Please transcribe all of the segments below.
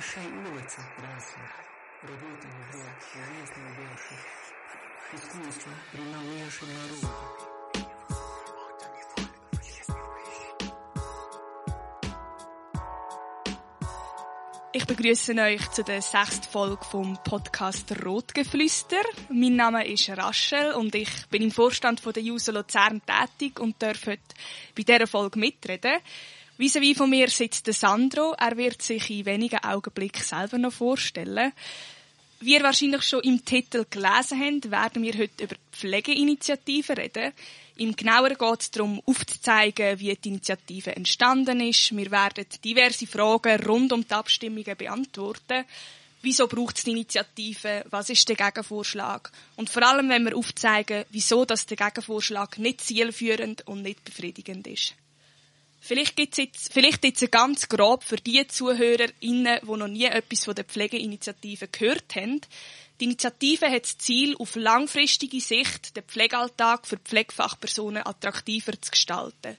шей улицы красных, родителей грек, жизни бывших, искусство приновейший народ. Ich begrüße euch zu der sechsten Folge vom Podcast Rotgeflüster. Mein Name ist Rachel und ich bin im Vorstand von der Juso Luzern tätig und darf heute bei dieser Folge mitreden. vis à von mir sitzt der Sandro. Er wird sich in wenigen Augenblicken selber noch vorstellen. Wie ihr wahrscheinlich schon im Titel gelesen habt, werden wir heute über die Pflegeinitiative reden. Im Genaueren geht es darum, aufzuzeigen, wie die Initiative entstanden ist. Wir werden diverse Fragen rund um die Abstimmungen beantworten. Wieso braucht es die Initiative? Was ist der Gegenvorschlag? Und vor allem, wenn wir aufzeigen, wieso das der Gegenvorschlag nicht zielführend und nicht befriedigend ist. Vielleicht gibt's jetzt, vielleicht jetzt ganz grob für die ZuhörerInnen, die noch nie etwas von der Pflegeinitiative gehört haben. Die Initiative hat das Ziel, auf langfristige Sicht den Pflegealltag für Pflegefachpersonen attraktiver zu gestalten.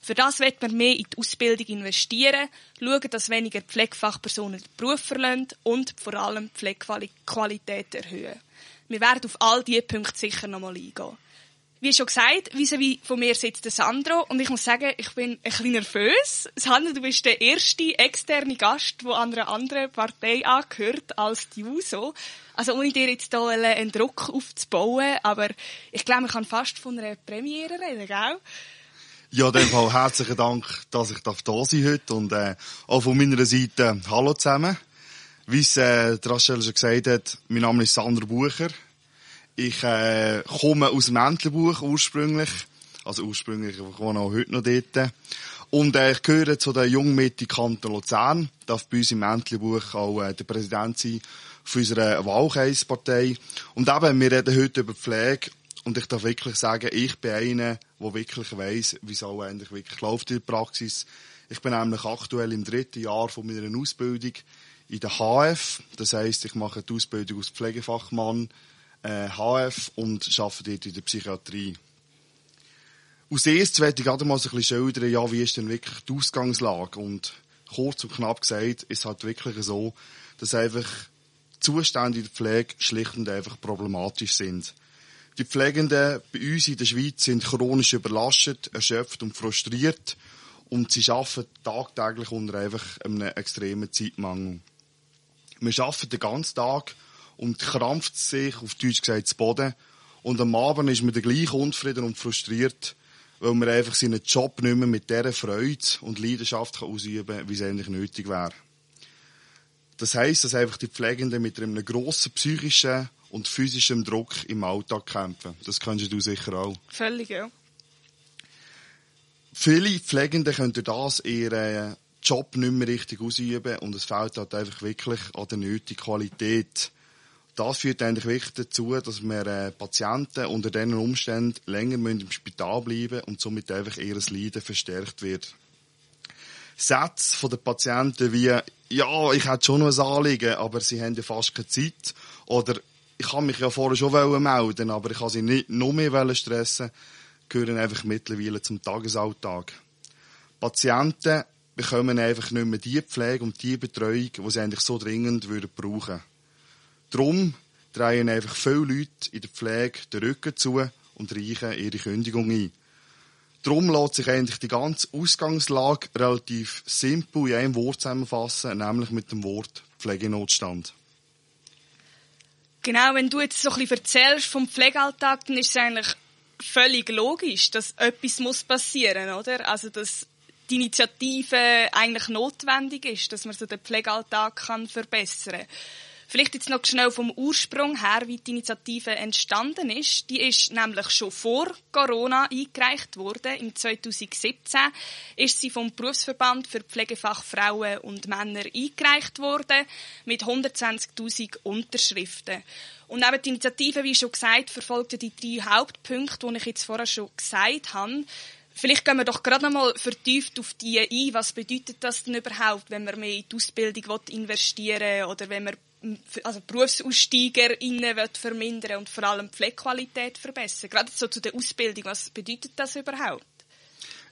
Für das wird man mehr in die Ausbildung investieren, schauen, dass weniger Pflegefachpersonen den Beruf verlassen und vor allem die Pflegequalität erhöhen. Wir werden auf all diese Punkte sicher noch mal eingehen. Wie schon gesagt, vis von mir sitzt der Sandro und ich muss sagen, ich bin ein bisschen nervös. Sandro, du bist der erste externe Gast, der an einer anderen Partei angehört als die JUSO. Also ohne dir jetzt hier einen Druck aufzubauen, aber ich glaube, man kann fast von einer Premiere reden, gell? Ja, in dem Fall herzlichen Dank, dass ich da sein heute und äh, auch von meiner Seite Hallo zusammen. Wie es äh, Rachel schon gesagt hat, mein Name ist Sandro Bucher. Ich äh, komme aus dem Entlebuch ursprünglich. Also ursprünglich, ich wohne auch heute noch dort. Und äh, ich gehöre zu der Jungmitte Kanton Luzern. Darf bei uns im Entlebuch auch äh, der Präsident sein von unserer Wahlkreispartei. Und eben, wir reden heute über Pflege. Und ich darf wirklich sagen, ich bin einer, der wirklich weiss, wie es auch eigentlich wirklich läuft in der Praxis. Ich bin nämlich aktuell im dritten Jahr von meiner Ausbildung in der HF. Das heisst, ich mache die Ausbildung als Pflegefachmann äh, HF und arbeite dort in der Psychiatrie. Aus erstes werde ich gerade mal so ein bisschen schildern, ja, wie ist denn wirklich die Ausgangslage? Und kurz und knapp gesagt, ist halt wirklich so, dass einfach Zustände in der Pflege schlicht und einfach problematisch sind. Die Pflegenden bei uns in der Schweiz sind chronisch überlastet, erschöpft und frustriert und sie arbeiten tagtäglich unter einfach einem extremen Zeitmangel. Wir arbeiten den ganzen Tag und krampft sich, auf Deutsch gesagt, zu Boden. Und am Abend ist man dann gleich unzufrieden und frustriert, weil man einfach seinen Job nicht mehr mit dieser Freude und Leidenschaft kann ausüben kann, wie es eigentlich nötig wäre. Das heisst, dass einfach die Pflegenden mit einem grossen psychischen und physischen Druck im Alltag kämpfen. Das kennst du sicher auch. Völlig, ja. Viele Pflegende können durch das ihren Job nicht mehr richtig ausüben und es fehlt halt einfach wirklich an der nötigen Qualität das führt eigentlich wirklich dazu, dass wir äh, Patienten unter diesen Umständen länger im Spital bleiben und somit einfach ihr Leiden verstärkt wird. Sätze von den Patienten wie, ja, ich hätte schon noch ein Anliegen, aber sie haben ja fast keine Zeit. Oder, ich kann mich ja vorher schon melden, aber ich kann sie nicht noch mehr stressen, gehören einfach mittlerweile zum Tagesalltag. Patienten bekommen einfach nicht mehr die Pflege und die Betreuung, die sie eigentlich so dringend würden brauchen. Darum drehen einfach viele Leute in der Pflege den Rücken zu und reichen ihre Kündigung ein. Darum lässt sich eigentlich die ganze Ausgangslage relativ simpel in einem Wort zusammenfassen, nämlich mit dem Wort Pflegenotstand. Genau, wenn du jetzt so ein bisschen erzählst vom Pflegealltag, dann ist es eigentlich völlig logisch, dass etwas muss passieren, oder? Also, dass die Initiative eigentlich notwendig ist, dass man so den Pflegealltag kann verbessern kann. Vielleicht jetzt noch schnell vom Ursprung her, wie die Initiative entstanden ist. Die ist nämlich schon vor Corona eingereicht worden. Im 2017 ist sie vom Berufsverband für Pflegefachfrauen und Männer eingereicht worden mit 120.000 Unterschriften. Und neben der Initiative, wie schon gesagt, verfolgte die drei Hauptpunkte, die ich jetzt vorher schon gesagt habe. Vielleicht gehen wir doch gerade einmal vertieft auf die ein. Was bedeutet das denn überhaupt, wenn man mehr in die Ausbildung investieren will oder wenn man also BerufsaussteigerInnen vermindern und vor allem die Pflegequalität verbessern. Gerade so zu der Ausbildung, was bedeutet das überhaupt?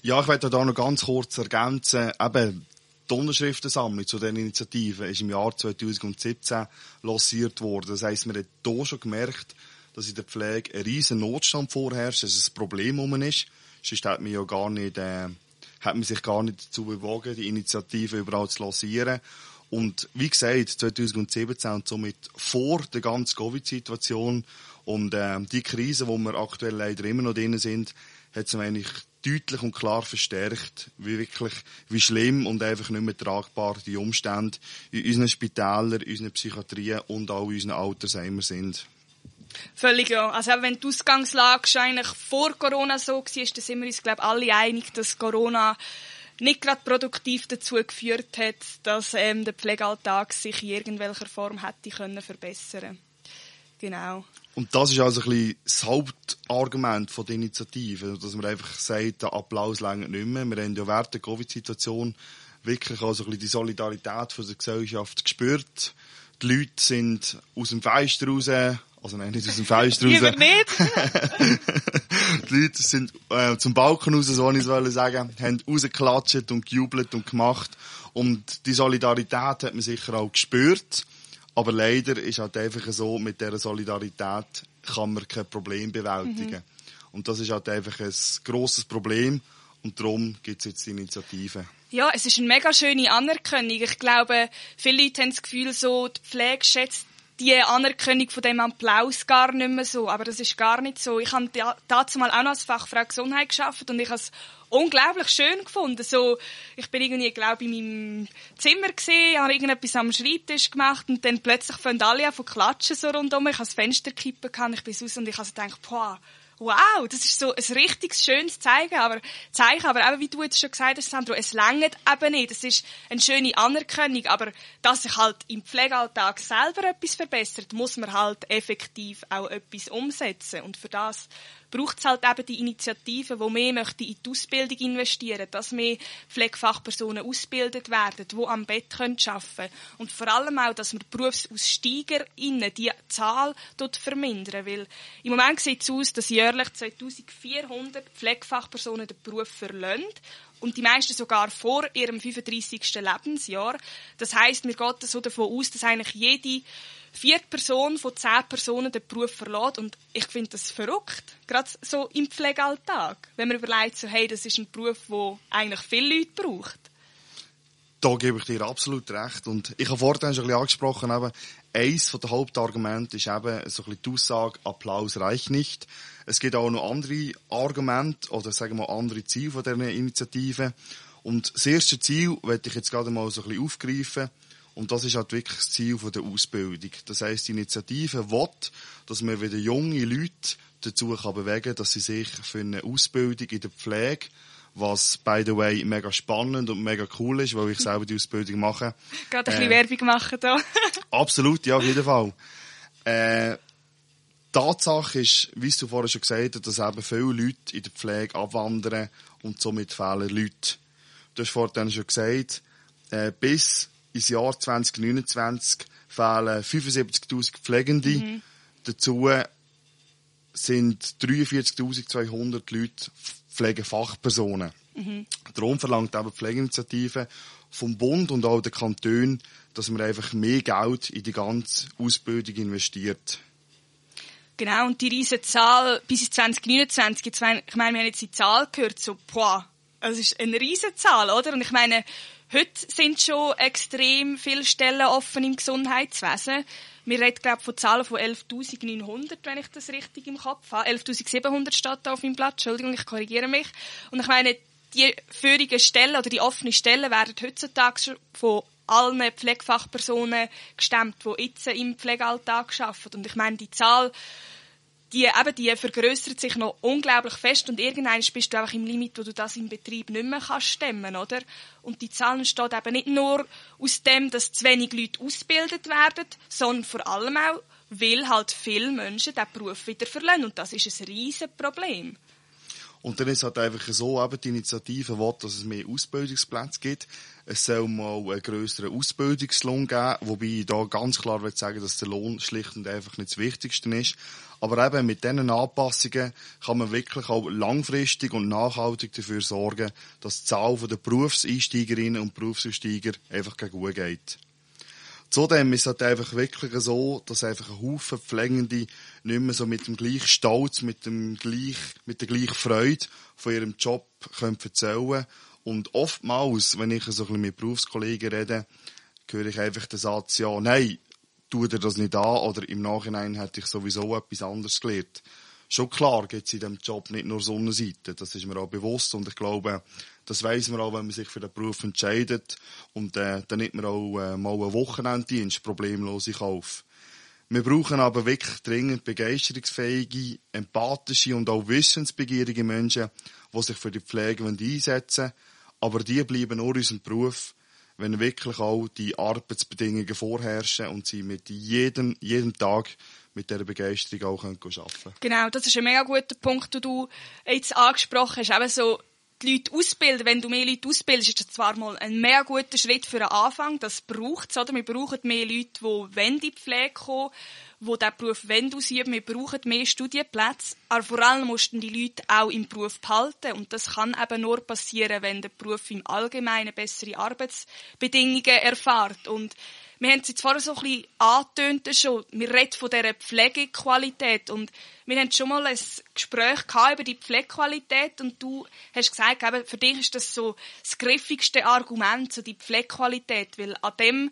Ja, ich möchte da noch ganz kurz ergänzen, eben, Die Unterschriftensammlung zu diesen Initiativen ist im Jahr 2017 lanciert worden. Das heisst, wir haben hier schon gemerkt, dass in der Pflege ein riesen Notstand vorherrscht, dass es ein Problem um ist. Sonst hat man ja gar nicht, äh, hat man sich gar nicht dazu bewogen, die Initiative überall zu lancieren. Und wie gesagt, 2017 und somit vor der ganzen Covid-Situation und äh, die Krise, wo wir aktuell leider immer noch drin sind, hat es eigentlich deutlich und klar verstärkt, wie wirklich, wie schlimm und einfach nicht mehr tragbar die Umstände in unseren Spitälern, unseren Psychiatrien und auch in unseren Altersheimen sind. Völlig ja. Also wenn die Ausgangslage eigentlich vor Corona so war, dann sind wir uns, glaube alle einig, dass Corona nicht gerade produktiv dazu geführt hat, dass ähm, der Pflegealltag sich in irgendwelcher Form hätte können verbessern. Genau. Und das ist also ein das Hauptargument von der Initiative, dass man einfach sagt, der Applaus länger nicht mehr. Wir haben ja während der Covid-Situation wirklich also die Solidarität von der Gesellschaft gespürt. Die Leute sind aus dem Fenster raus, also nein, nicht aus dem Fenster raus. Lieber nicht. die Leute sind äh, zum Balkon raus, so ich es sagen, haben rausgeklatscht und gejubelt und gemacht. Und die Solidarität hat man sicher auch gespürt. Aber leider ist halt einfach so, mit dieser Solidarität kann man kein Problem bewältigen. Mhm. Und das ist halt einfach ein grosses Problem. Und darum gibt es jetzt die Initiative. Ja, es ist eine mega schöne Anerkennung. Ich glaube, viele Leute haben das Gefühl, so, die Pflege schätzt die Anerkennung von dem Applaus gar nicht mehr so. Aber das ist gar nicht so. Ich habe dazu mal auch noch als Fachfrau Gesundheit geschafft und ich habe es unglaublich schön gefunden. So, ich bin irgendwie, glaube ich, in meinem Zimmer gesehen, habe irgendetwas am Schreibtisch gemacht und dann plötzlich fangen alle an zu klatschen so rundum. Ich habe das Fenster kippen kann, ich bin raus und ich habe gedacht, boah, wow, das ist so ein richtig schönes Zeichen, aber, Zeichen, aber eben, wie du jetzt schon gesagt hast, Sandro, es längert eben nicht. Es ist eine schöne Anerkennung, aber dass sich halt im Pflegealltag selber etwas verbessert, muss man halt effektiv auch etwas umsetzen. Und für das braucht es halt eben die Initiativen, die mehr möchten in die Ausbildung investieren, dass mehr Pflegefachpersonen ausgebildet werden, die am Bett arbeiten können. Und vor allem auch, dass wir BerufsaussteigerInnen die Zahl dort vermindern. Weil im Moment sieht es aus, dass jährlich 2400 Pflegefachpersonen den Beruf verlassen und die meisten sogar vor ihrem 35. Lebensjahr. Das heißt, mir geht so davon aus, dass eigentlich jede vierte Person von zehn Personen den Beruf verlässt. Und ich finde das verrückt. Gerade so im Pflegealltag. Wenn man überlegt, so, hey, das ist ein Beruf, der eigentlich viele Leute braucht. Da gebe ich dir absolut recht. Und ich habe vorhin schon ein bisschen angesprochen, eben, eins der Hauptargumente ist eben so ein bisschen die Aussage, Applaus reicht nicht. Es gibt auch noch andere Argumente oder sagen wir andere Ziele von dieser Initiative. Und das erste Ziel möchte ich jetzt gerade mal so ein bisschen aufgreifen. Und das ist halt wirklich das Ziel der Ausbildung. Das heisst, die Initiative will, dass man wieder junge Leute dazu kann bewegen dass sie sich für eine Ausbildung in der Pflege, was, by the way, mega spannend und mega cool ist, weil ich selber die Ausbildung mache. Gerade ein bisschen äh, Werbung machen da. absolut, ja, auf jeden Fall. Äh, Tatsache ist, wie du vorher schon gesagt hast, dass eben viele Leute in der Pflege abwandern und somit fehlen Leute. Du hast vorhin schon gesagt, äh, bis ins Jahr 2029 fehlen 75.000 Pflegende. Mhm. Dazu sind 43.200 Leute Pflegefachpersonen. Mhm. Darum verlangt eben die Pflegeinitiative vom Bund und auch der Kanton, dass man einfach mehr Geld in die ganze Ausbildung investiert. Genau, und die riesige Zahl bis 2029, ich meine, wir haben jetzt die Zahl gehört, so, boah, das ist eine riesige Zahl, oder? Und ich meine, Heute sind schon extrem viele Stellen offen im Gesundheitswesen. Wir reden, glaube ich, von Zahlen von 11.900, wenn ich das richtig im Kopf habe. 11.700 steht da auf meinem Blatt. Entschuldigung, ich korrigiere mich. Und ich meine, die führigen Stellen oder die offenen Stellen werden heutzutage von allen Pflegefachpersonen gestemmt, die jetzt im Pflegealltag arbeiten. Und ich meine, die Zahl die, eben, die vergrößert sich noch unglaublich fest und irgendwann bist du einfach im Limit, wo du das im Betrieb nicht mehr kannst stemmen, oder? Und die Zahlen entstehen eben nicht nur aus dem, dass zu wenig Leute ausgebildet werden, sondern vor allem auch, weil halt viele Menschen diesen Beruf wieder verlieren. Und das ist ein riesen Problem. Und dann ist halt einfach so, eben die Initiative will, dass es mehr Ausbildungsplätze gibt. Es soll mal einen grösseren Ausbildungslohn geben, wobei ich da ganz klar will sagen, dass der Lohn schlicht und einfach nicht das Wichtigste ist. Aber eben mit diesen Anpassungen kann man wirklich auch langfristig und nachhaltig dafür sorgen, dass die Zahl der Berufseinsteigerinnen und Berufseinsteiger einfach gut geht. Zudem ist es halt einfach wirklich so, dass einfach ein Haufen Pflegende nicht mehr so mit dem gleichen Stolz, mit dem gleich, mit der gleichen Freude von ihrem Job können erzählen Und oftmals, wenn ich so ein bisschen mit Berufskollegen rede, höre ich einfach den Satz, ja, nein, tu dir das nicht an, oder im Nachhinein hätte ich sowieso etwas anderes gelernt. Schon klar gibt es in diesem Job nicht nur Sonnenseite, das ist mir auch bewusst und ich glaube, das weiss man auch, wenn man sich für den Beruf entscheidet und äh, dann nimmt man auch äh, mal einen Wochenenddienst problemlos in Kauf. Wir brauchen aber wirklich dringend begeisterungsfähige, empathische und auch wissensbegierige Menschen, die sich für die Pflege einsetzen wollen. Aber die bleiben nur unserem Beruf, wenn wirklich auch die Arbeitsbedingungen vorherrschen und sie mit jedem, jedem Tag mit dieser Begeisterung auch arbeiten können. Genau, das ist ein mega guter Punkt, den du jetzt angesprochen hast. Eben so, die Leute ausbilden, wenn du mehr Leute ausbildest, ist das zwar mal ein mehr guter Schritt für den Anfang, das braucht es, oder? Wir brauchen mehr Leute, die wenn die Pflege kommen, die diesen Beruf ausüben, wir brauchen mehr Studienplätze, aber vor allem mussten die Leute auch im Beruf behalten und das kann eben nur passieren, wenn der Beruf im Allgemeinen bessere Arbeitsbedingungen erfährt und wir haben es jetzt vorher so ein bisschen angetönt schon. Wir reden von dieser Pflegequalität. Und wir haben schon mal ein Gespräch über die Pflegequalität. Und du hast gesagt, eben, für dich ist das so das griffigste Argument, so die Pflegequalität. Weil an dem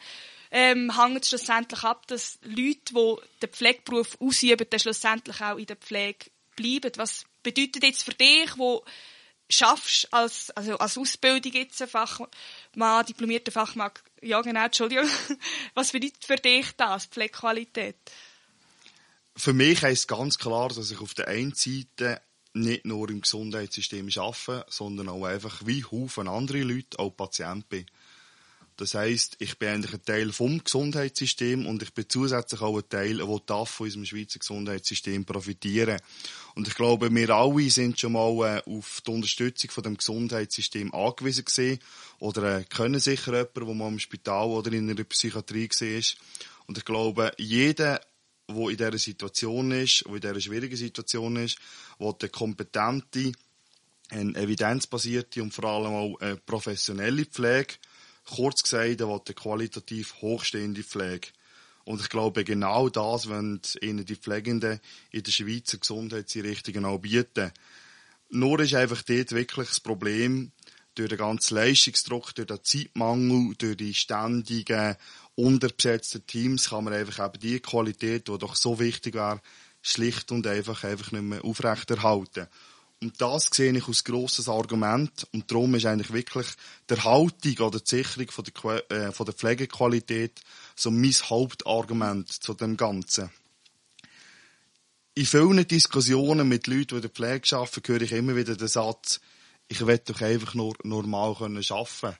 ähm, hängt es schlussendlich ab, dass Leute, die den Pflegeberuf ausüben, dann schlussendlich auch in der Pflege bleiben. Was bedeutet jetzt für dich, wo schaffst als, also als Ausbildung jetzt ein Fachmann, diplomierter Fachmann, ja genau, Entschuldigung, was bedeutet für dich das, Pflegequalität? Für mich heisst ganz klar, dass ich auf der einen Seite nicht nur im Gesundheitssystem arbeite, sondern auch einfach wie Haufen andere Leute, auch Patient bin. Das heisst, ich bin eigentlich ein Teil vom Gesundheitssystem und ich bin zusätzlich auch ein Teil, der darf von unserem Schweizer Gesundheitssystem profitieren. Und ich glaube, wir alle sind schon mal äh, auf die Unterstützung von dem Gesundheitssystem angewiesen gewesen oder äh, können sicher jemanden, der mal im Spital oder in einer Psychiatrie war. Und ich glaube, jeder, der in dieser Situation ist, der in dieser schwierigen Situation ist, der eine kompetente, eine evidenzbasierte und vor allem auch professionelle Pflege kurz gesagt, er will eine qualitativ hochstehende Pflege. Und ich glaube, genau das wollen ihnen die Pflegenden in der Schweizer Gesundheitseinrichtungen auch bieten. Nur ist einfach dort wirklich das Problem, durch den ganzen Leistungsdruck, durch den Zeitmangel, durch die ständigen, unterbesetzten Teams kann man einfach eben die Qualität, die doch so wichtig wäre, schlicht und einfach, einfach nicht mehr aufrechterhalten. Und das sehe ich als grosses Argument. Und darum ist eigentlich wirklich der Haltung oder die Sicherung von der, äh, von der Pflegequalität so mein Hauptargument zu dem Ganzen. In vielen Diskussionen mit Leuten, die in der Pflege arbeiten, höre ich immer wieder den Satz, ich will doch einfach nur normal arbeiten können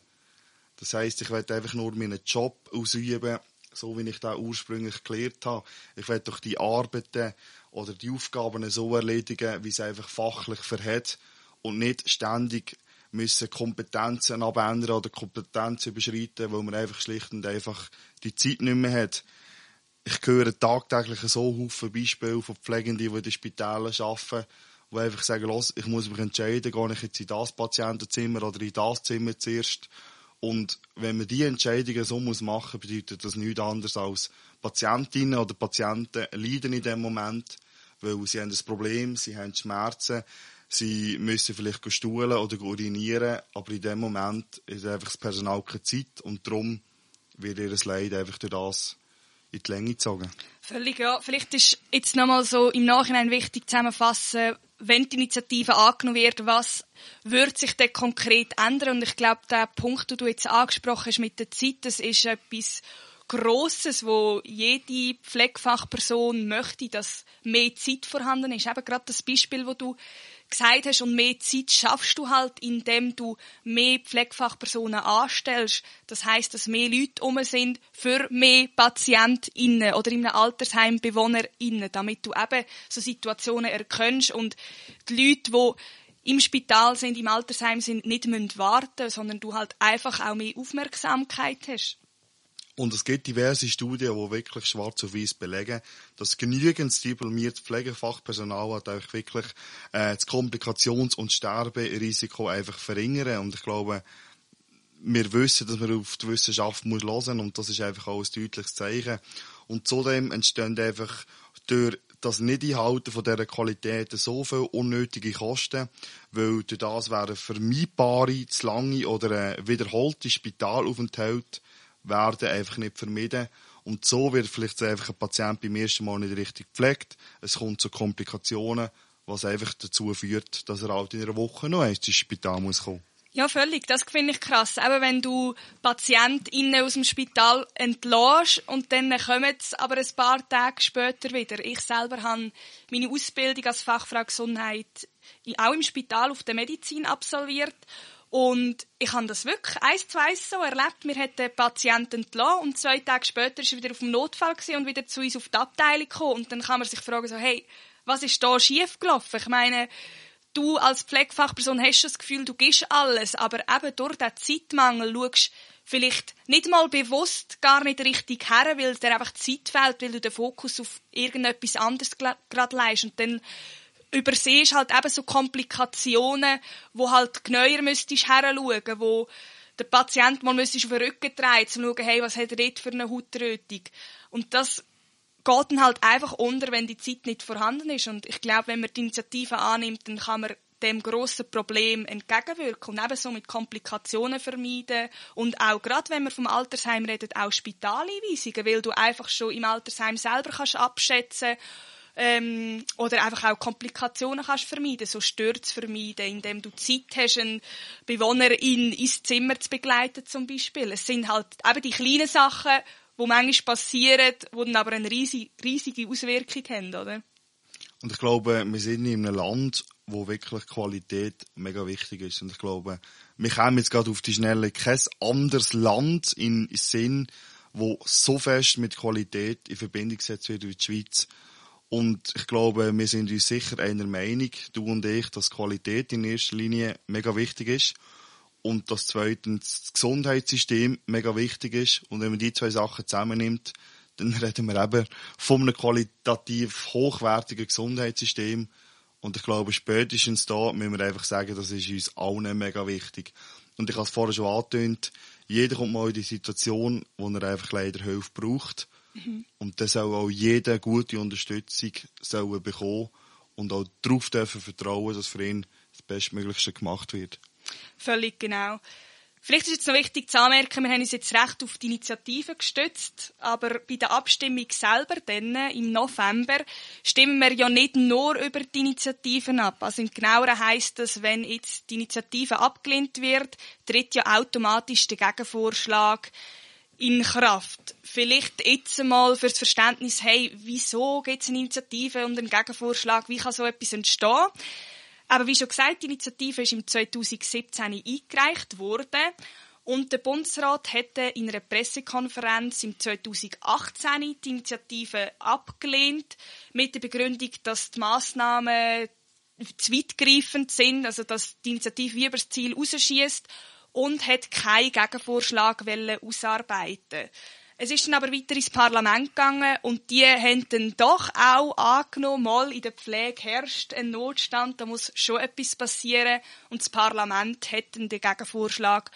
Das heisst, ich will einfach nur meinen Job ausüben, so wie ich da ursprünglich gelernt habe. Ich will doch die Arbeiten oder die Aufgaben so erledigen, wie es einfach fachlich verhält und nicht ständig müssen Kompetenzen abändern oder Kompetenzen überschreiten, weil man einfach schlicht und einfach die Zeit nicht mehr hat. Ich höre tagtäglich so viele Beispiele von Pflegenden, die in den Spitälern arbeiten, die einfach sagen, los, ich muss mich entscheiden, gehe ich jetzt in das Patientenzimmer oder in das Zimmer zuerst. Und wenn man diese Entscheidungen so machen muss, bedeutet das nichts anderes als Patientinnen oder Patienten leiden in dem Moment, weil sie haben ein Problem, sie haben Schmerzen, sie müssen vielleicht stuhlen oder urinieren, aber in dem Moment ist einfach das Personal keine Zeit und darum wird ihr Leid einfach durch das in die Länge gezogen. Völlig, ja. Vielleicht ist jetzt nochmal so im Nachhinein wichtig zusammenfassen, wenn die Initiative angenommen wird, was wird sich denn konkret ändern? Und ich glaube, der Punkt, den du jetzt angesprochen hast mit der Zeit, das ist etwas Grosses, wo jede Pflegefachperson möchte, dass mehr Zeit vorhanden ist. Eben gerade das Beispiel, wo du gesagt hast, und mehr Zeit schaffst du halt, indem du mehr Pflegefachpersonen anstellst. Das heißt, dass mehr Leute um sind für mehr PatientInnen oder in einem Altersheim BewohnerInnen, damit du eben so Situationen erkennst und die Leute, die im Spital sind, im Altersheim sind, nicht warten müssen, sondern du halt einfach auch mehr Aufmerksamkeit hast. Und es gibt diverse Studien, die wirklich schwarz auf weiß belegen, dass genügend diplomiertes Pflegefachpersonal hat einfach wirklich äh, das Komplikations- und Sterberisiko einfach verringern. Und ich glaube, wir wissen, dass man auf die Wissenschaft muss hören und das ist einfach auch ein deutliches Zeichen. Und zudem entstehen einfach durch das Nicht-Einhalten von dieser Qualität so viele unnötige Kosten, weil durch das werden vermeidbare, zu lange oder äh, wiederholte Spitalaufenthalte werden einfach nicht vermieden. Und so wird vielleicht einfach ein Patient beim ersten Mal nicht richtig gepflegt. Es kommt zu Komplikationen, was einfach dazu führt, dass er halt in einer Woche noch ins Spital muss kommen. Ja, völlig. Das finde ich krass. Eben wenn du PatientInnen aus dem Spital entlässt und dann kommen sie aber ein paar Tage später wieder. Ich selber habe meine Ausbildung als Fachfrau Gesundheit auch im Spital auf der Medizin absolviert. Und ich habe das wirklich eins zu eins so erlebt. Wir hat den Patienten entlassen und zwei Tage später ist er wieder auf dem Notfall und wieder zu uns auf die Abteilung gekommen. Und dann kann man sich fragen so, hey, was ist da schiefgelaufen? Ich meine, du als Pflegefachperson hast das Gefühl, du gibst alles, aber eben durch den Zeitmangel schaust vielleicht nicht mal bewusst gar nicht richtig her, weil dir einfach Zeit fehlt, weil du den Fokus auf irgendetwas anderes gerade leist und dann übersiehst halt eben so Komplikationen, wo halt genauer müsstest heranschauen, wo der Patient mal müsstest auf den Rücken drehen, um zu schauen, hey, was hat er dort für eine Hautrötung. Und das geht dann halt einfach unter, wenn die Zeit nicht vorhanden ist. Und ich glaube, wenn man die Initiative annimmt, dann kann man dem grossen Problem entgegenwirken und ebenso mit Komplikationen vermeiden und auch gerade wenn wir vom Altersheim reden, auch Spitaleinweisungen, weil du einfach schon im Altersheim selber kannst abschätzen ähm, oder einfach auch Komplikationen kannst vermeiden, so Stürze vermeiden, indem du Zeit hast, einen Bewohner in, ins Zimmer zu begleiten zum Beispiel. Es sind halt eben die kleinen Sachen, wo manchmal passieren, die dann aber eine riesige, riesige Auswirkung haben, oder? Und ich glaube, wir sind in einem Land, wo wirklich Qualität mega wichtig ist. Und ich glaube, wir kommen jetzt gerade auf die Schnelle kein anderes Land in Sinn, wo so fest mit Qualität in Verbindung gesetzt wird wie die Schweiz. Und ich glaube, wir sind uns sicher einer Meinung, du und ich, dass Qualität in erster Linie mega wichtig ist und dass zweitens das Gesundheitssystem mega wichtig ist. Und wenn man die zwei Sachen zusammennimmt, dann reden wir eben von einem qualitativ hochwertigen Gesundheitssystem. Und ich glaube, spätestens da müssen wir einfach sagen, das ist uns allen mega wichtig. Und ich habe es vorher schon angetönt, jeder kommt mal in die Situation, wo er einfach leider Hilfe braucht. Mhm. Und dann soll auch jeder gute Unterstützung soll bekommen und auch darauf dürfen vertrauen, dass für ihn das Bestmöglichste gemacht wird. Völlig genau. Vielleicht ist jetzt noch wichtig zu anmerken, wir haben uns jetzt recht auf die Initiative gestützt, aber bei der Abstimmung selber dann, im November stimmen wir ja nicht nur über die Initiativen ab. Also im Genaueren heisst das, wenn jetzt die Initiative abgelehnt wird, tritt ja automatisch der Gegenvorschlag in Kraft. Vielleicht jetzt mal fürs Verständnis, hey, wieso gibt es eine Initiative und einen Gegenvorschlag, wie kann so etwas entstehen? Aber wie schon gesagt, die Initiative ist im 2017 eingereicht worden und der Bundesrat hätte in einer Pressekonferenz im 2018 die Initiative abgelehnt mit der Begründung, dass die Massnahmen zu weitgreifend sind, also dass die Initiative wie über das Ziel rausschießt und hat keinen Gegenvorschlag ausarbeiten es ist dann aber weiter ins Parlament gegangen und die haben dann doch auch angenommen, mal in der Pflege herrscht ein Notstand, da muss schon etwas passieren und das Parlament hat dann den Gegenvorschlag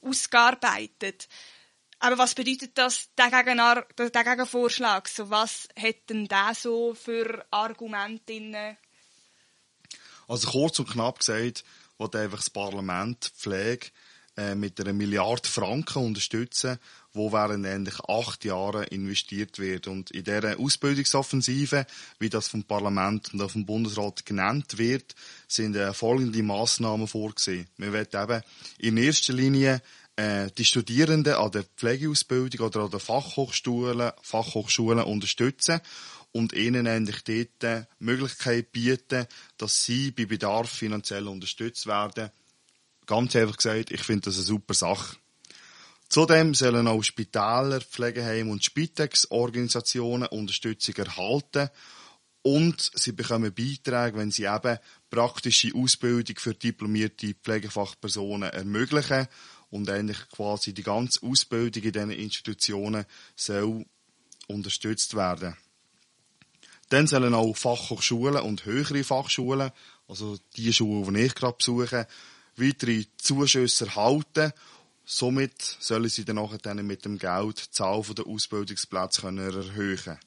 ausgearbeitet. Aber was bedeutet das, der, Gegenvorschlag? So, was hätten da so für Argumente Also kurz und knapp gesagt, wo einfach das Parlament Pflege äh, mit einer Milliarde Franken unterstützen, wo während endlich acht Jahren investiert wird. Und in dieser Ausbildungsoffensive, wie das vom Parlament und auch vom Bundesrat genannt wird, sind äh, folgende Massnahmen vorgesehen. Wir werden eben in erster Linie äh, die Studierenden an der Pflegeausbildung oder an den Fachhochschulen, Fachhochschulen unterstützen und ihnen endlich dort die Möglichkeit bieten, dass sie bei Bedarf finanziell unterstützt werden Ganz einfach gesagt, ich finde das eine super Sache. Zudem sollen auch Spitäler, Pflegeheime und Spitex-Organisationen Unterstützung erhalten Und sie bekommen Beiträge, wenn sie eben praktische Ausbildung für diplomierte Pflegefachpersonen ermöglichen und eigentlich quasi die ganze Ausbildung in diesen Institutionen soll unterstützt werden. Dann sollen auch Fachhochschulen und höhere Fachschulen, also die Schulen, die ich gerade besuche, weitere Zuschüsse erhalten. Somit sollen sie dann nachher mit dem Geld die Zahl der Ausbildungsplätze erhöhen können.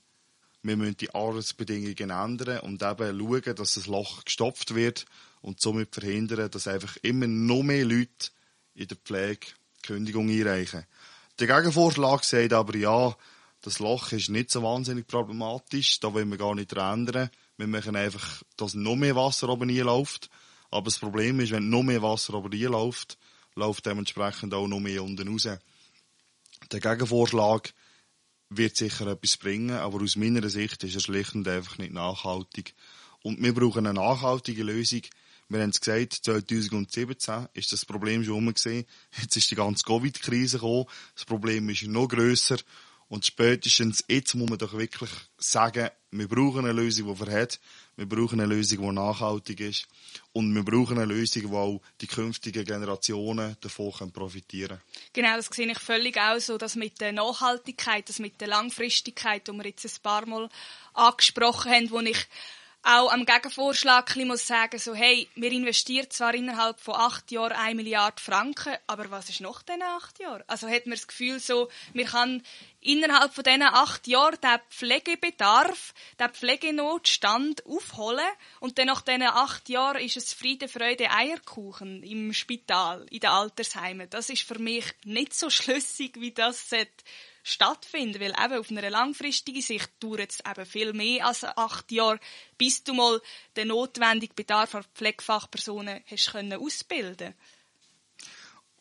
Wir müssen die Arbeitsbedingungen ändern und eben schauen, dass das Loch gestopft wird und somit verhindern, dass einfach immer noch mehr Leute in der Pflege Kündigung einreichen. Der Gegenvorschlag sagt aber ja, das Loch ist nicht so wahnsinnig problematisch, da wollen wir gar nicht ändern. Wir machen einfach, dass noch mehr Wasser oben läuft. Aber das Problem ist, wenn noch mehr Wasser oben läuft, läuft dementsprechend auch noch mehr unten raus. Der Gegenvorschlag wird sicher etwas bringen, aber aus meiner Sicht ist er schlicht und einfach nicht nachhaltig. Und wir brauchen eine nachhaltige Lösung. Wir haben es gesagt, 2017 ist das Problem schon rum gewesen. Jetzt ist die ganze Covid-Krise gekommen. Das Problem ist noch grösser. Und spätestens jetzt muss man doch wirklich sagen, wir brauchen eine Lösung, die verhält. Wir brauchen eine Lösung, die nachhaltig ist. Und wir brauchen eine Lösung, wo auch die künftigen Generationen davon profitieren können. Genau, das sehe ich völlig auch so, dass mit der Nachhaltigkeit, das mit der Langfristigkeit, die wir jetzt ein paar Mal angesprochen haben, wo ich auch am Gegenvorschlag muss sagen, so, hey, wir investieren zwar innerhalb von acht Jahren eine Milliarde Franken, aber was ist noch diesen acht Jahren? Also hat man das Gefühl so, wir kann innerhalb von diesen acht Jahren den Pflegebedarf, den Pflegenotstand aufholen und dann nach diesen acht Jahren ist es Friede, Freude, Eierkuchen im Spital, in den Altersheimen. Das ist für mich nicht so schlüssig, wie das stattfinden. Weil eben auf einer langfristigen Sicht dauert es eben viel mehr als acht Jahre, bis du mal den notwendigen Bedarf an Pflegefachpersonen hast können ausbilden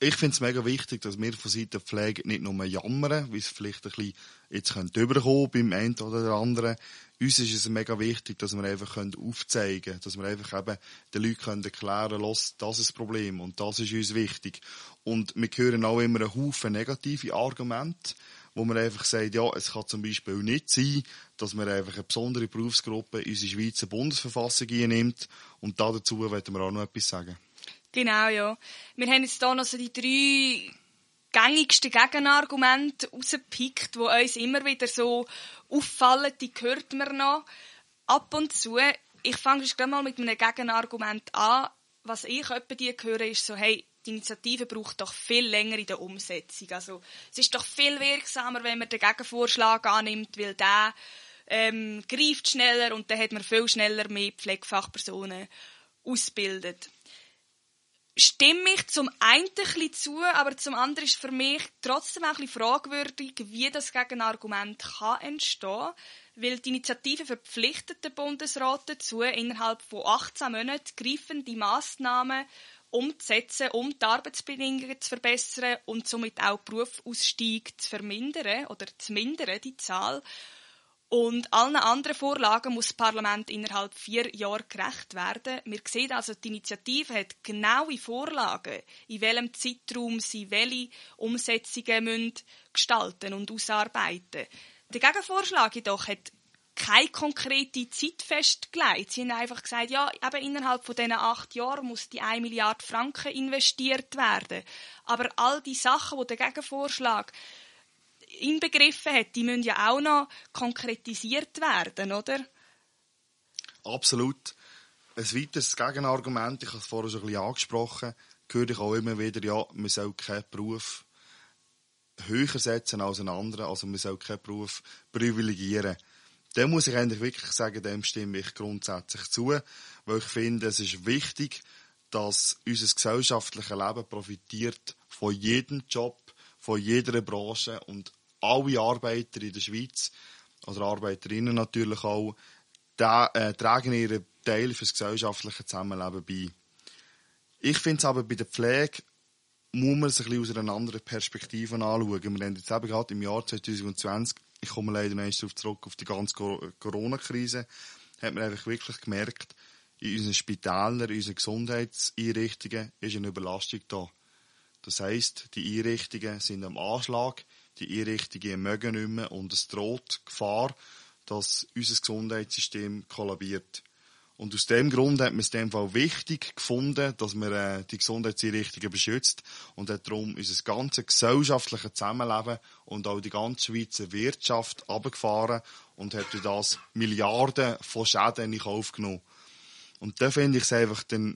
ich finde es mega wichtig, dass wir von Seiten der Pflege nicht nur jammern, wie es vielleicht ein bisschen jetzt könnte überkommen beim einen oder der anderen. Uns ist es mega wichtig, dass wir einfach aufzeigen können, dass wir einfach eben den Leuten erklären können, das ist das Problem und das ist uns wichtig. Und wir hören auch immer einen Haufen negative Argumente wo man einfach sagt, ja, es kann zum Beispiel nicht sein, dass man einfach eine besondere Berufsgruppe in unsere Schweizer Bundesverfassung einnimmt. Und dazu wollen wir auch noch etwas sagen. Genau, ja. Wir haben jetzt hier noch so die drei gängigsten Gegenargumente rausgepickt, die uns immer wieder so auffallen. Die hört man noch ab und zu. Ich fange jetzt mal mit einem Gegenargument an. Was ich etwa die höre, ist so, hey, die Initiative braucht doch viel länger in der Umsetzung. Also es ist doch viel wirksamer, wenn man den Gegenvorschlag annimmt, weil der ähm, greift schneller und dann hat man viel schneller mehr Pflegefachpersonen ausbildet. Stimme ich zum einen ein zu, aber zum anderen ist für mich trotzdem auch ein fragwürdig, wie das Gegenargument kann entstehen weil die Initiative verpflichtet den Bundesrat dazu, innerhalb von 18 Monaten greifende Massnahmen umzusetzen, um die Arbeitsbedingungen zu verbessern und somit auch Berufsausstieg zu vermindern oder zu mindern, die Zahl. Und allen anderen Vorlagen muss das Parlament innerhalb vier Jahren gerecht werden. Wir sehen also, die Initiative hat genaue Vorlagen, in welchem Zeitraum sie welche Umsetzungen gestalten und ausarbeiten. Der Gegenvorschlag jedoch hat keine konkrete Zeit festgelegt. Sie haben einfach gesagt, ja, eben innerhalb von diesen acht Jahren muss die 1 Milliarde Franken investiert werden. Aber all die Sachen, die der Gegenvorschlag inbegriffen hat, die müssen ja auch noch konkretisiert werden, oder? Absolut. Ein weiteres Gegenargument, ich habe es vorher schon ein bisschen angesprochen, höre ich auch immer wieder, ja, man soll keinen Beruf höher setzen als einen anderen, also man soll keinen Beruf privilegieren dem muss ich eigentlich wirklich sagen, dem stimme ich grundsätzlich zu, weil ich finde, es ist wichtig, dass unser gesellschaftliches Leben profitiert von jedem Job, von jeder Branche und alle Arbeiter in der Schweiz, oder Arbeiterinnen natürlich auch, da, äh, tragen ihren Teil für das gesellschaftliche Zusammenleben bei. Ich finde es aber bei der Pflege muss man es ein bisschen aus einer anderen Perspektive anschauen. Wir haben jetzt eben gerade im Jahr 2020 ich komme leider noch darauf zurück, auf die ganze Corona-Krise, hat man einfach wirklich gemerkt, in unseren Spitälern, in unseren Gesundheitseinrichtungen ist eine Überlastung da. Das heisst, die Einrichtungen sind am Anschlag, die Einrichtungen mögen nicht mehr und es droht Gefahr, dass unser Gesundheitssystem kollabiert. Und aus dem Grund hat man es in dem Fall wichtig gefunden, dass man äh, die Gesundheitseinrichtungen beschützt und hat darum unser ganzes gesellschaftliches Zusammenleben und auch die ganze Schweizer Wirtschaft abgefahren und hat durch das Milliarden von Schäden in Kauf genommen. Und da finde ich es einfach dann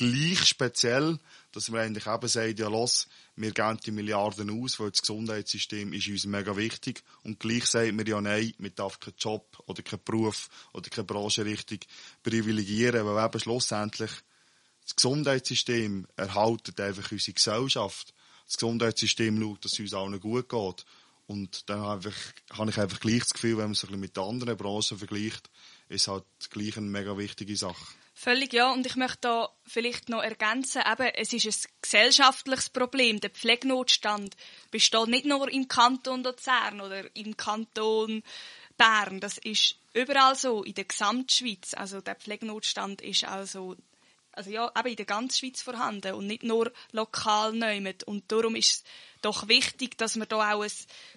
gleich speziell, dass man eigentlich eben sagt, ja los, wir geben die Milliarden aus, weil das Gesundheitssystem ist uns mega wichtig. Und gleich sagt man ja nein, man darf keinen Job oder keinen Beruf oder keine Branche richtig privilegieren, weil eben schlussendlich das Gesundheitssystem erhaltet einfach unsere Gesellschaft. Das Gesundheitssystem schaut, dass es uns allen gut geht. Und dann habe ich, habe ich einfach gleich das Gefühl, wenn man es mit anderen Branchen vergleicht, ist halt gleich eine mega wichtige Sache. Völlig ja. Und ich möchte da vielleicht noch ergänzen, eben, es ist ein gesellschaftliches Problem. Der Pflegenotstand besteht nicht nur im Kanton Luzern oder im Kanton Bern. Das ist überall so, in der Gesamtschweiz. Also der Pflegenotstand ist also also ja, eben in der ganzen Schweiz vorhanden und nicht nur lokal neumet. Und darum ist es doch wichtig, dass wir da auch ein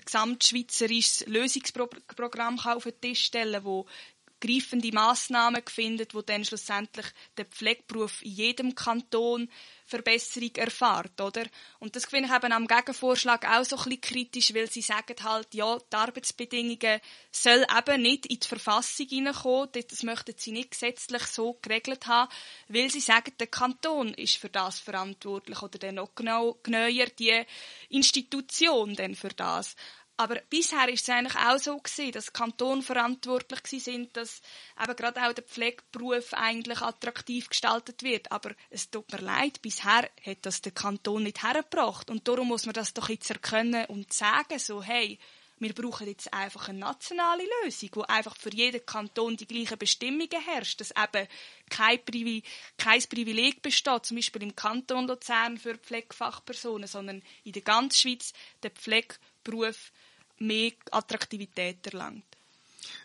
gesamtschweizerisches Lösungsprogramm auf den Tisch stellen kann, wo greifende Massnahmen findet, wo dann schlussendlich der Pflegeberuf in jedem Kanton Verbesserung erfahrt, oder? Und das finde ich eben am Gegenvorschlag auch so ein bisschen kritisch, weil sie sagen halt, ja, die Arbeitsbedingungen sollen eben nicht in die Verfassung hineinkommen, das möchten sie nicht gesetzlich so geregelt haben, weil sie sagen, der Kanton ist für das verantwortlich oder dann noch genau, genauer die Institution denn für das. Aber bisher ist es eigentlich auch so gewesen, dass Kanton verantwortlich sind, dass eben gerade auch der Pflegeberuf eigentlich attraktiv gestaltet wird. Aber es tut mir leid, bisher hat das der Kanton nicht hergebracht. Und darum muss man das doch jetzt erkennen und sagen, so, hey, wir brauchen jetzt einfach eine nationale Lösung, wo einfach für jeden Kanton die gleichen Bestimmungen herrscht, dass eben kein, Privi kein Privileg besteht, zum Beispiel im Kanton Luzern für Pflegefachpersonen, sondern in der ganzen Schweiz der Pflegeberuf mehr Attraktivität erlangt.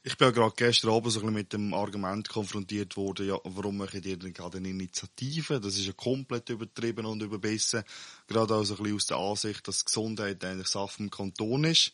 Ich bin ja gerade gestern Abend so ein bisschen mit dem Argument konfrontiert worden, ja, warum machen die denn gerade eine Initiative? Das ist ja komplett übertrieben und überbissen. Gerade auch so ein bisschen aus der Ansicht, dass Gesundheit eigentlich Sache vom Kanton ist.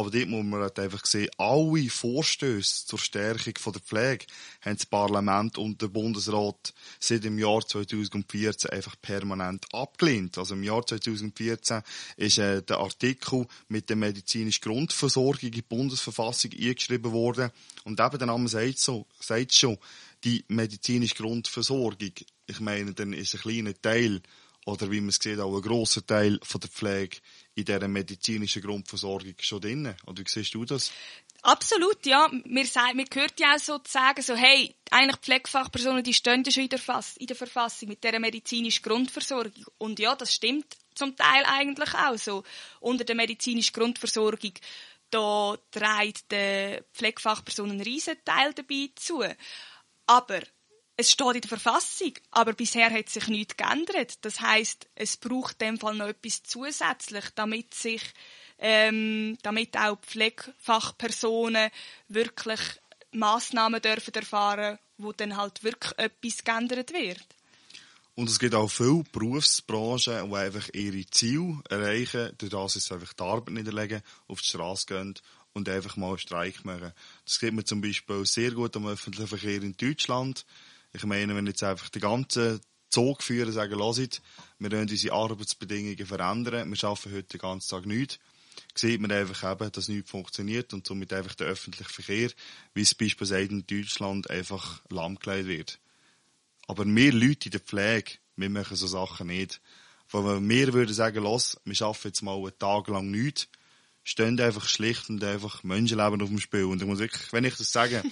Aber dort muss man halt einfach sehen, alle Vorstöße zur Stärkung der Pflege haben das Parlament und der Bundesrat seit dem Jahr 2014 einfach permanent abgelehnt. Also im Jahr 2014 ist äh, der Artikel mit der medizinischen Grundversorgung in die Bundesverfassung eingeschrieben worden. Und eben der Name sagt so, sagt schon, die medizinische Grundversorgung. Ich meine, dann ist ein kleiner Teil oder wie man sieht, auch ein grosser Teil von der Pflege in dieser medizinischen Grundversorgung schon drin. Oder wie siehst du das? Absolut, ja. Mir, mir gehört ja auch so zu sagen, so, hey, eigentlich Pflegefachpersonen, die stehen ja schon in der, Fass, in der Verfassung mit dieser medizinischen Grundversorgung. Und ja, das stimmt zum Teil eigentlich auch so. Unter der medizinischen Grundversorgung, da trägt der Pflegefachperson einen riesen Teil dabei zu. Aber es steht in der Verfassung, aber bisher hat sich nichts geändert. Das heißt, es braucht in dem Fall noch etwas zusätzlich, damit sich, ähm, damit auch Pflegefachpersonen wirklich Massnahmen dürfen erfahren, wo dann halt wirklich etwas geändert wird. Und es gibt auch viele Berufsbranchen, die einfach ihre Ziele erreichen, durch das sie einfach die Arbeit niederlegen, auf die Straße gehen und einfach mal einen Streik machen. Das sieht man zum Beispiel sehr gut am öffentlichen Verkehr in Deutschland. Ich meine, wenn jetzt einfach die ganzen Zugführer sagen, lasst, wir wollen unsere Arbeitsbedingungen verändern, wir arbeiten heute den ganzen Tag nichts, sieht man einfach eben, dass nichts funktioniert und somit einfach der öffentliche Verkehr, wie es beispielsweise in Deutschland einfach lahmgelegt wird. Aber wir Leute in der Pflege, wir machen so Sachen nicht. Weil wir würden sagen, los, wir arbeiten jetzt mal einen Tag lang nichts, stehen einfach schlicht und einfach Menschenleben auf dem Spiel. Und ich muss wirklich, wenn ich das sage,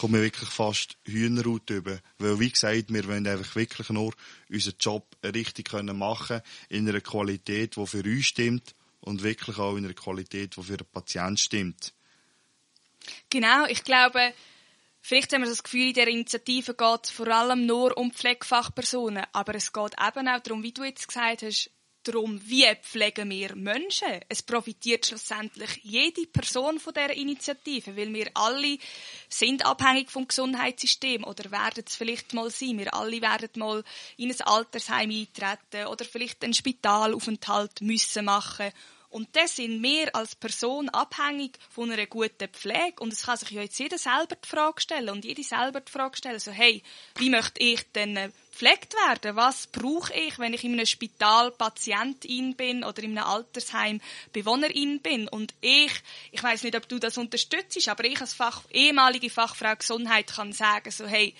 komme ich wirklich fast Hühnerhaut über. Weil, wie gesagt, wir wollen einfach wirklich nur unseren Job richtig machen können, in einer Qualität, die für uns stimmt und wirklich auch in einer Qualität, die für den Patienten stimmt. Genau, ich glaube, vielleicht haben wir das Gefühl, in der Initiative geht es vor allem nur um Pflegefachpersonen, aber es geht eben auch darum, wie du jetzt gesagt hast, darum, wie pflegen wir Menschen. Es profitiert schlussendlich jede Person von der Initiative, weil wir alle sind abhängig vom Gesundheitssystem oder werden es vielleicht mal sein. Wir alle werden mal in ein Altersheim eintreten oder vielleicht einen Spitalaufenthalt müssen machen Und das sind wir als Person abhängig von einer guten Pflege. Und es kann sich ja jetzt jeder selber die Frage stellen und jede selber die Frage stellen, so, hey, wie möchte ich denn gepflegt werden? Was brauche ich, wenn ich in einem Spital Patientin bin oder in einem Altersheim Bewohnerin bin? Und ich, ich weiß nicht, ob du das unterstützt, aber ich als Fach, ehemalige Fachfrau Gesundheit kann sagen, so, hey,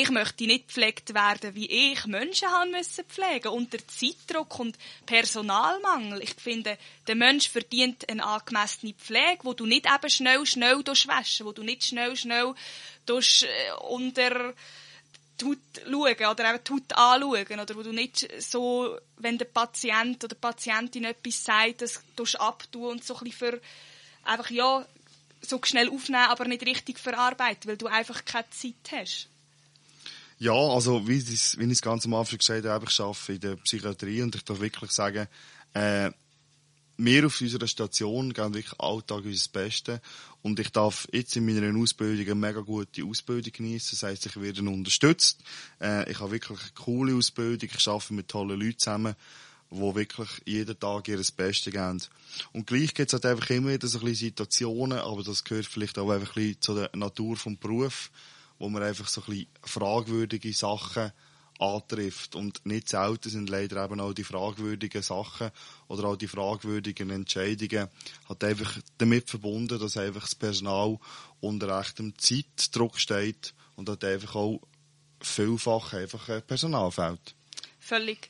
ich möchte nicht gepflegt werden, wie ich Menschen haben müssen pflegen unter Zeitdruck und Personalmangel. Ich finde, der Mensch verdient eine angemessene Pflege, wo du nicht eben schnell, schnell waschen, wo du nicht schnell, schnell durch, äh, unter Tut schauen oder eben Tut anschauen oder wo du nicht so, wenn der Patient oder die Patientin etwas sagt, das tust abtun und so ein für einfach ja so schnell aufnehmen, aber nicht richtig verarbeiten, weil du einfach keine Zeit hast. Ja, also wie, ich, es ganz am Anfang gesagt habe, ich arbeite in der Psychiatrie und ich darf wirklich sagen, äh, wir auf unserer Station geben wirklich Alltag unser Bestes. Und ich darf jetzt in meiner Ausbildung eine mega gute Ausbildung genießen. Das heisst, ich werde unterstützt. Äh, ich habe wirklich eine coole Ausbildung. Ich arbeite mit tollen Leuten zusammen, die wirklich jeden Tag ihr Bestes geben. Und gleich gibt es halt einfach immer wieder so ein bisschen Situationen, aber das gehört vielleicht auch einfach ein bisschen zu der Natur des Berufs wo man einfach so ein bisschen fragwürdige Sachen antrifft. Und nicht selten sind leider eben auch die fragwürdigen Sachen oder auch die fragwürdigen Entscheidungen hat einfach damit verbunden, dass einfach das Personal unter echtem Zeitdruck steht und hat einfach auch vielfach einfach Personal fehlt. Völlig.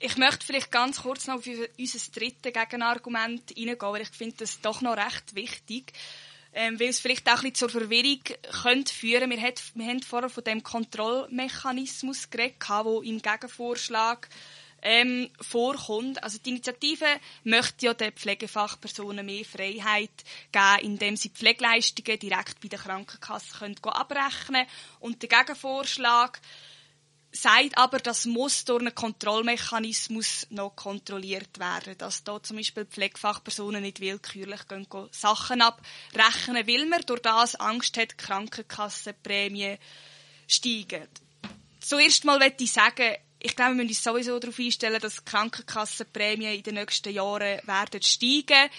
Ich möchte vielleicht ganz kurz noch auf unser drittes Gegenargument eingehen, weil ich finde das doch noch recht wichtig ähm, weil es vielleicht auch ein bisschen zur Verwirrung könnte führen. Wir, wir haben vorher von dem Kontrollmechanismus geredet, der im Gegenvorschlag ähm, vorkommt. Also die Initiative möchte ja den Pflegefachpersonen mehr Freiheit geben, indem sie Pflegeleistungen direkt bei der Krankenkasse können abrechnen können. Und der Gegenvorschlag sagt aber, das muss durch einen Kontrollmechanismus noch kontrolliert werden, dass da zum Beispiel Pflegefachpersonen nicht willkürlich gehen, gehen Sachen abrechnen, weil man durch das Angst hat, Krankenkassenprämie steigen. Zuerst mal möchte ich sagen, ich glaube, wir müssen uns sowieso darauf einstellen, dass Krankenkassenprämien in den nächsten Jahren werden steigen,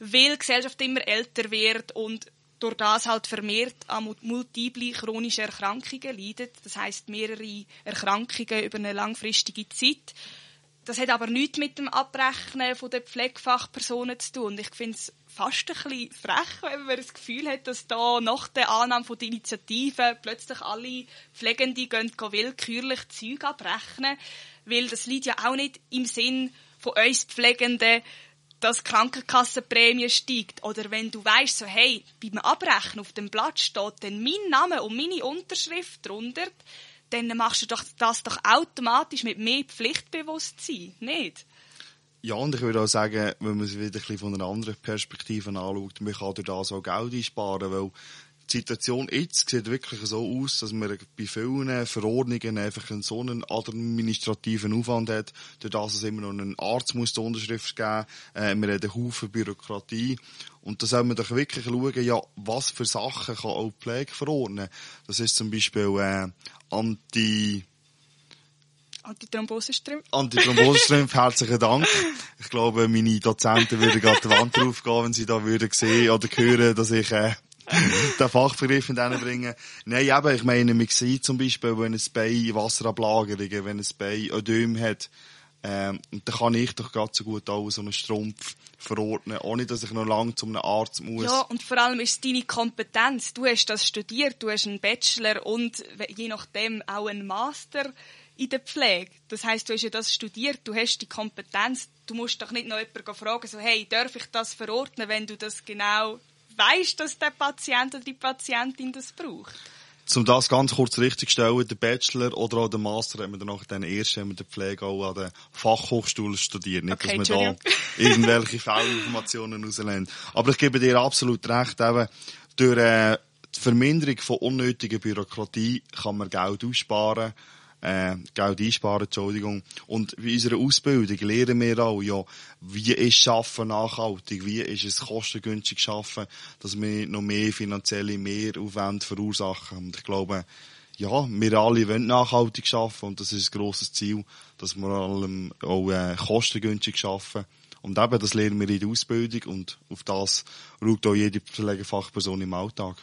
weil die Gesellschaft immer älter wird und durch das halt vermehrt an multiple chronische Erkrankungen leidet. Das heißt mehrere Erkrankungen über eine langfristige Zeit. Das hat aber nichts mit dem Abrechnen von den Pflegefachpersonen zu tun. ich finde es fast ein bisschen frech, wenn man das Gefühl hat, dass da nach der Annahme der Initiative plötzlich alle Pflegenden willkürlich Zeug abrechnen. Weil das liegt ja auch nicht im Sinn von uns Pflegenden, dass die Krankenkassenprämie steigt oder wenn du weißt, so hey, beim Abrechnen auf dem Blatt steht dann mein Name und meine Unterschrift drunter, dann machst du doch das doch automatisch mit mehr Pflichtbewusstsein, nicht? Ja, und ich würde auch sagen, wenn man es wieder ein von einer anderen Perspektive anschaut, man kann durch das auch Geld einsparen, weil die Situation jetzt sieht wirklich so aus, dass man bei vielen Verordnungen einfach einen so einen administrativen Aufwand hat, durch das es immer noch einen Arzt muss die Unterschrift geben, äh, wir haben einen Haufen Bürokratie. Und da soll man doch wirklich schauen, ja, was für Sachen kann auch die Pflege verordnen. Das ist zum Beispiel äh, Anti... Antithrombosestrümpf. Antithrombosestrümpf, herzlichen Dank. Ich glaube, meine Dozenten würden gerade die Wand drauf gehen, wenn sie da würden sehen oder hören, dass ich äh, den Fachbegriff in denen bringen. Nein, eben, ich meine, wir sehen zum Beispiel, wenn ein Bein Wasserablagerungen, wenn ein Bein Ödem hat, ähm, dann kann ich doch gerade so gut auch so einen Strumpf verordnen, ohne dass ich noch lange zu einem Arzt muss. Ja, und vor allem ist es deine Kompetenz. Du hast das studiert, du hast einen Bachelor und je nachdem auch einen Master in der Pflege. Das heißt, du hast ja das studiert, du hast die Kompetenz. Du musst doch nicht noch jemanden fragen, so, hey, darf ich das verordnen, wenn du das genau weißt, dass der Patient oder die Patientin das braucht? Um das ganz kurz richtig zu stellen, der Bachelor oder auch der Master haben wir dann nachher den ersten, haben wir Pflege auch an der Fachhochschule studiert. Nicht, okay, dass wir da irgendwelche Fehlinformationen rauslehnen. Aber ich gebe dir absolut recht, eben, durch äh, die Verminderung von unnötiger Bürokratie kann man Geld aussparen äh, Geld einsparen, Entschuldigung. Und bei unserer Ausbildung lernen wir auch, ja, wie ist Schaffen nachhaltig, wie ist es kostengünstig schaffen, dass wir noch mehr finanzielle Mehraufwände verursachen. Und ich glaube, ja, wir alle wollen nachhaltig schaffen und das ist ein grosses Ziel, dass wir allem auch äh, kostengünstig schaffen Und eben, das lernen wir in der Ausbildung und auf das schaut auch jede Pflegefachperson im Alltag.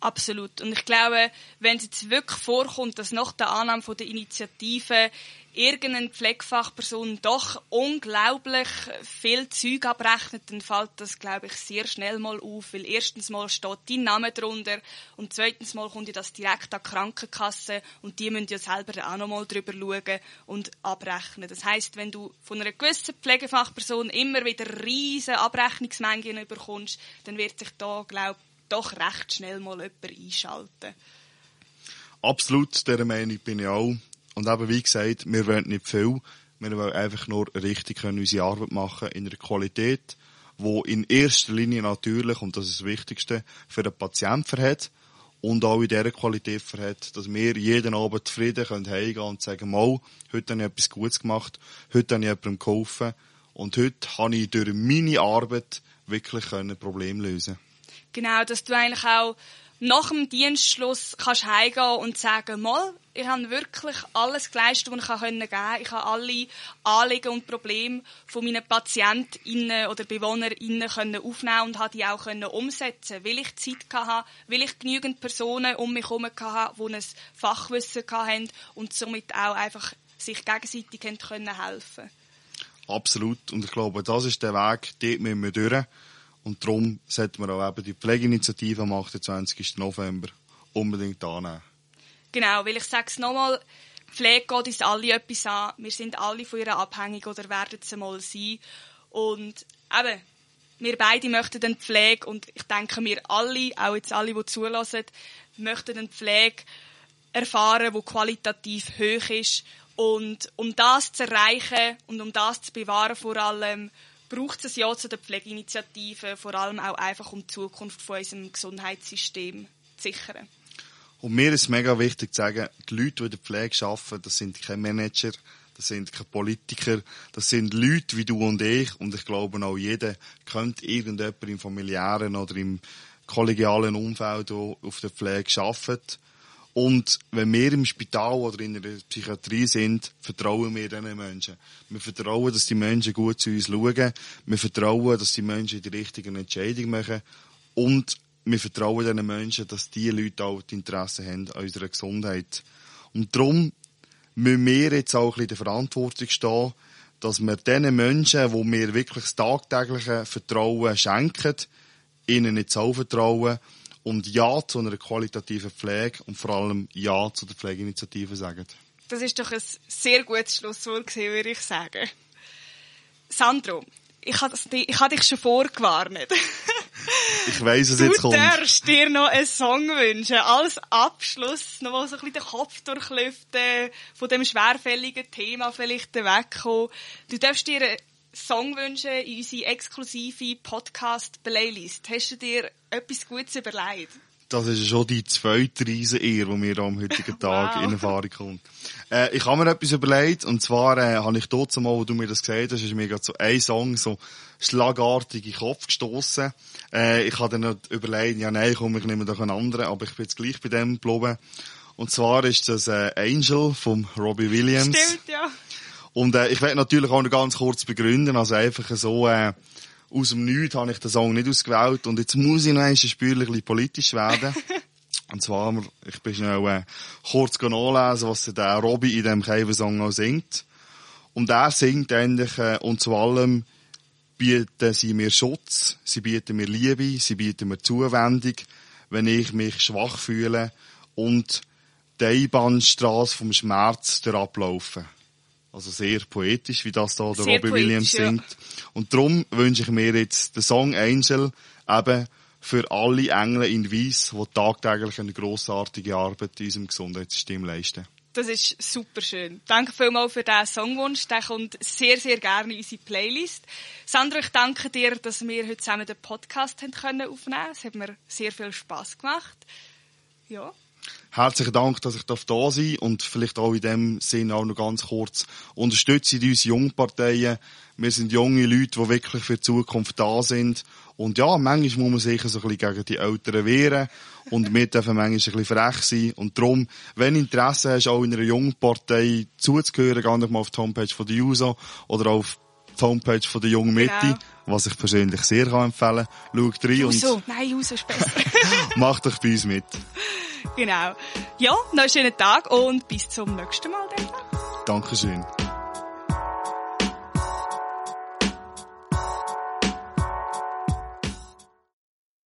Absolut. Und ich glaube, wenn es jetzt wirklich vorkommt, dass nach der Annahme von der Initiative irgendeine Pflegefachperson doch unglaublich viel Zeug abrechnet, dann fällt das, glaube ich, sehr schnell mal auf, weil erstens mal steht dein Name drunter und zweitens mal kommt ja das direkt an die Krankenkasse und die müssen ja selber auch noch mal drüber schauen und abrechnen. Das heißt, wenn du von einer gewissen Pflegefachperson immer wieder riesige Abrechnungsmengen bekommst, dann wird sich da, glaube ich, doch recht schnell mal jemand einschalten. Absolut, dieser Meinung bin ich auch. Und eben, wie gesagt, wir wollen nicht viel. Wir wollen einfach nur richtig können unsere Arbeit machen in einer Qualität, wo in erster Linie natürlich, und das ist das Wichtigste, für den Patienten verhält und auch in dieser Qualität verhält, dass wir jeden Abend zufrieden können heimgehen und sagen, mal, heute habe ich etwas Gutes gemacht, heute habe ich jemandem geholfen und heute habe ich durch meine Arbeit wirklich ein Problem lösen Genau, dass du eigentlich auch nach dem Dienstschluss kannst heimgehen und sagen, mal, ich habe wirklich alles geleistet, was ich geben konnte. Ich habe alle Anliegen und Probleme von meinen PatientInnen oder BewohnerInnen aufnehmen und habe die auch umsetzen weil ich Zeit hatte, weil ich genügend Personen um mich herum hatte, die ein Fachwissen hatten und somit auch einfach sich gegenseitig helfen können. Absolut. Und ich glaube, das ist der Weg, dort müssen wir durch. Und darum sollten wir auch eben die Pflegeinitiative am 28. November unbedingt annehmen. Genau, weil ich sage es nochmal, Pflege geht uns alle etwas an. Wir sind alle von ihr abhängig oder werden es einmal sein. Und eben, wir beide möchten den Pflege und ich denke, wir alle, auch jetzt alle, die zulassen, möchten den Pflege erfahren, wo qualitativ hoch ist. Und um das zu erreichen und um das zu bewahren vor allem, braucht es ein Ja zu der Pflegeinitiative, vor allem auch einfach um die Zukunft von unserem Gesundheitssystem zu sichern. Und mir ist mega wichtig zu sagen, die Leute, die in der Pflege arbeiten, das sind keine Manager, das sind keine Politiker, das sind Leute wie du und ich. Und ich glaube auch jeder könnte irgendjemand im familiären oder im kollegialen Umfeld, der auf der Pflege arbeitet. Und wenn wir im Spital oder in der Psychiatrie sind, vertrauen wir diesen Menschen. Wir vertrauen, dass die Menschen gut zu uns schauen. Wir vertrauen, dass die Menschen die richtigen Entscheidungen machen. Und wir vertrauen diesen Menschen, dass diese Leute auch die Interesse haben an unserer Gesundheit. Und darum müssen wir jetzt auch ein bisschen in der Verantwortung stehen, dass wir diesen Menschen, wo wir wirklich das tagtägliche Vertrauen schenken, ihnen nicht so vertrauen und Ja zu einer qualitativen Pflege und vor allem Ja zu der Pflegeinitiative sagen. Das ist doch ein sehr gutes Schlusswort würde ich sagen. Sandro, ich habe hab dich schon vorgewarnt. ich weiss, es jetzt kommt. Du darfst dir noch einen Song wünschen. Als Abschluss noch mal so ein bisschen den Kopf durchlüften, von dem schwerfälligen Thema vielleicht wegkommen. Du darfst dir einen Song wünschen in unsere exklusive Podcast-Playlist. Hast du dir etwas Gutes überlegt? Das ist schon die zweite riesen Ehre, die mir am heutigen Tag wow. in Erfahrung kommt. Äh, ich habe mir etwas überlegt, und zwar äh, habe ich dort mal, wo du mir das gesagt hast, ist mir gerade so ein Song so schlagartig in den Kopf gestossen. Äh, ich habe dann überlegt, ja nein, komm, ich nehme doch einen anderen, aber ich bin jetzt gleich bei dem geblieben. Und zwar ist das äh, Angel von Robbie Williams. Stimmt, ja. Und äh, ich werde natürlich auch noch ganz kurz begründen, also einfach so... Äh, aus dem Nichts habe ich den Song nicht ausgewählt und jetzt muss ich noch ein bisschen politisch werden. und zwar, ich bin schnell äh, kurz nachlesen, was der Robby in dem Käfer-Song auch singt. Und er singt eigentlich, äh, und zu allem bieten sie mir Schutz, sie bieten mir Liebe, sie bieten mir Zuwendung, wenn ich mich schwach fühle und die Einbahnstraße vom Schmerz ablaufen. Also sehr poetisch, wie das da der sehr Robbie Williams singt. Ja. Und darum wünsche ich mir jetzt den Song Angel eben für alle Engel in Weiss, die tagtäglich eine grossartige Arbeit in unserem Gesundheitssystem leisten. Das ist super schön. Danke vielmals für diesen Songwunsch. Der kommt sehr, sehr gerne in unsere Playlist. Sandra, ich danke dir, dass wir heute zusammen den Podcast aufnehmen können. Es hat mir sehr viel Spass gemacht. Ja. Herzlichen Dank, dass ich da sein darf und vielleicht auch in dem Sinn auch noch ganz kurz unterstützen unsere Jungparteien. Wir sind junge Leute, die wirklich für die Zukunft da sind. Und ja, manchmal muss man sicher so ein bisschen gegen die Älteren wehren und wir dürfen manchmal ein bisschen frech sein. Und darum, wenn du Interesse hast, auch in einer Jungpartei zuzuhören, geh doch mal auf die Homepage von der JUSO oder auf die Homepage von der Jungen Mitte, genau. was ich persönlich sehr empfehlen kann. Schau rein Juso. und... Nein, Juso ist besser. macht euch bei uns mit. Genau. Ja, noch einen schönen Tag und bis zum nächsten Mal. Danke schön.